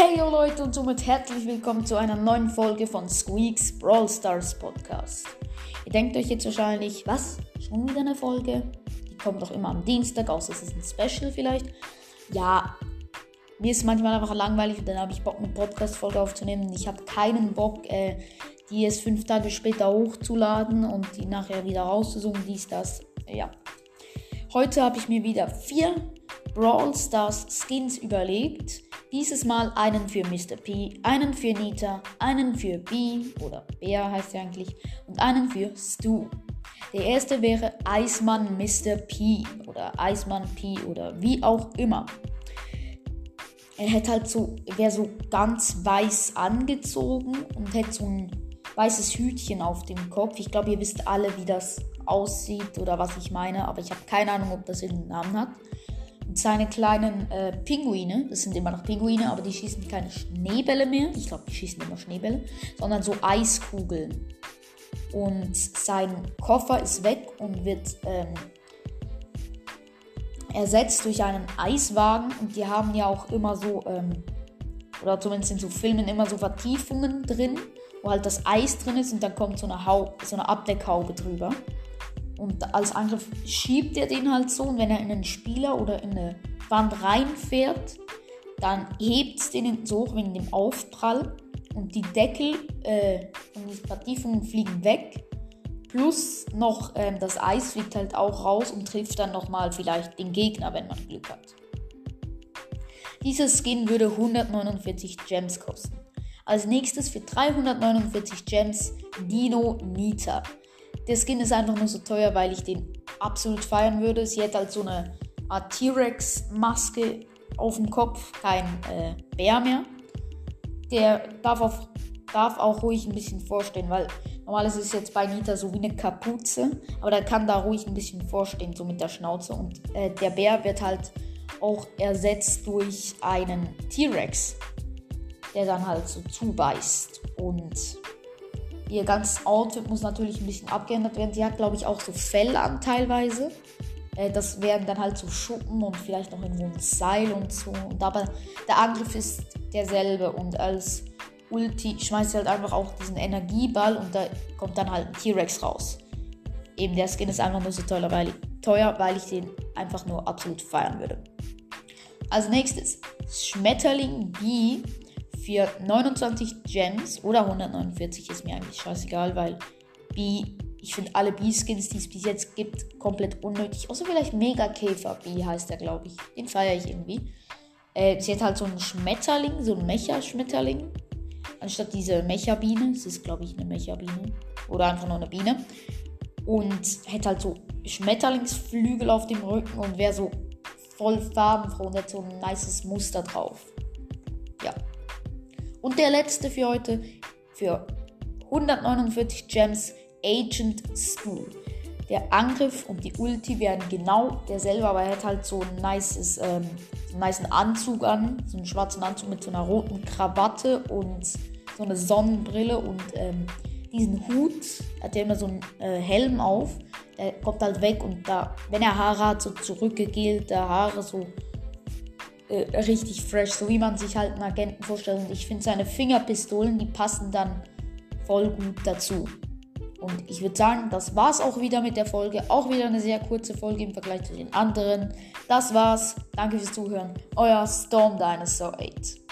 Hey Leute und somit herzlich willkommen zu einer neuen Folge von Squeaks Brawl Stars Podcast. Ihr denkt euch jetzt wahrscheinlich, was? Schon wieder eine Folge? Die kommt doch immer am Dienstag, außer es ist ein Special vielleicht. Ja, mir ist manchmal einfach langweilig und dann habe ich Bock, eine Podcast-Folge aufzunehmen. Ich habe keinen Bock, äh, die erst fünf Tage später hochzuladen und die nachher wieder rauszusuchen, dies, das. Ja. Heute habe ich mir wieder vier Brawl Stars Skins überlegt. Dieses Mal einen für Mr. P, einen für Nita, einen für B oder Bär heißt er eigentlich und einen für Stu. Der erste wäre Eismann Mr. P oder Eismann P oder wie auch immer. Er hätte halt so, wäre so ganz weiß angezogen und hätte so ein weißes Hütchen auf dem Kopf. Ich glaube, ihr wisst alle, wie das aussieht oder was ich meine, aber ich habe keine Ahnung, ob das irgendeinen Namen hat seine kleinen äh, Pinguine, das sind immer noch Pinguine, aber die schießen keine Schneebälle mehr. Ich glaube, die schießen immer Schneebälle, sondern so Eiskugeln. Und sein Koffer ist weg und wird ähm, ersetzt durch einen Eiswagen. Und die haben ja auch immer so, ähm, oder zumindest in so Filmen immer so Vertiefungen drin, wo halt das Eis drin ist und dann kommt so eine, Hau so eine Abdeckhaube drüber. Und als Angriff schiebt er den halt so. Und wenn er in einen Spieler oder in eine Wand reinfährt, dann hebt es den so hoch wegen dem Aufprall. Und die Deckel äh, von diesen Vertiefungen fliegen weg. Plus noch ähm, das Eis fliegt halt auch raus und trifft dann nochmal vielleicht den Gegner, wenn man Glück hat. Dieser Skin würde 149 Gems kosten. Als nächstes für 349 Gems Dino Nita. Der Skin ist einfach nur so teuer, weil ich den absolut feiern würde. Sie hat halt so eine Art T-Rex-Maske auf dem Kopf, kein äh, Bär mehr. Der darf, auf, darf auch ruhig ein bisschen vorstehen, weil normal ist es jetzt bei Nita so wie eine Kapuze, aber der kann da ruhig ein bisschen vorstehen, so mit der Schnauze. Und äh, der Bär wird halt auch ersetzt durch einen T-Rex, der dann halt so zubeißt. Und Ihr ganzes Outfit muss natürlich ein bisschen abgeändert werden. Sie hat, glaube ich, auch so Fell an teilweise. Äh, das wären dann halt so Schuppen und vielleicht noch irgendwo ein Seil und so. Und aber der Angriff ist derselbe. Und als Ulti schmeißt sie halt einfach auch diesen Energieball und da kommt dann halt ein T-Rex raus. Eben der Skin ist einfach nur so teuer, weil, teuer, weil ich den einfach nur absolut feiern würde. Als nächstes Schmetterling B für 29 Gems oder 149 ist mir eigentlich scheißegal, weil B, ich finde alle B-Skins, die es bis jetzt gibt, komplett unnötig. Außer vielleicht Mega Käfer B heißt der, glaube ich. Den feiere ich irgendwie. Äh, sie hat halt so einen Schmetterling, so einen Mecha-Schmetterling. Anstatt diese Mecha-Biene. Es ist, glaube ich, eine Mecha-Biene. Oder einfach nur eine Biene. Und hätte halt so Schmetterlingsflügel auf dem Rücken und wäre so voll farbenfroh und hat so ein nices Muster drauf. Ja. Und der letzte für heute, für 149 Gems, Agent Stu. Der Angriff und die Ulti werden genau derselbe, aber er hat halt so ein nices, ähm, so einen niceen Anzug an, so einen schwarzen Anzug mit so einer roten Krawatte und so eine Sonnenbrille und ähm, diesen Hut, hat er immer so einen äh, Helm auf, der kommt halt weg und da, wenn er Haare hat, so zurückgegelte Haare, so äh, richtig fresh, so wie man sich halt einen Agenten vorstellt. Und ich finde seine Fingerpistolen, die passen dann voll gut dazu. Und ich würde sagen, das war's auch wieder mit der Folge. Auch wieder eine sehr kurze Folge im Vergleich zu den anderen. Das war's. Danke fürs Zuhören. Euer Storm Dinosaur 8.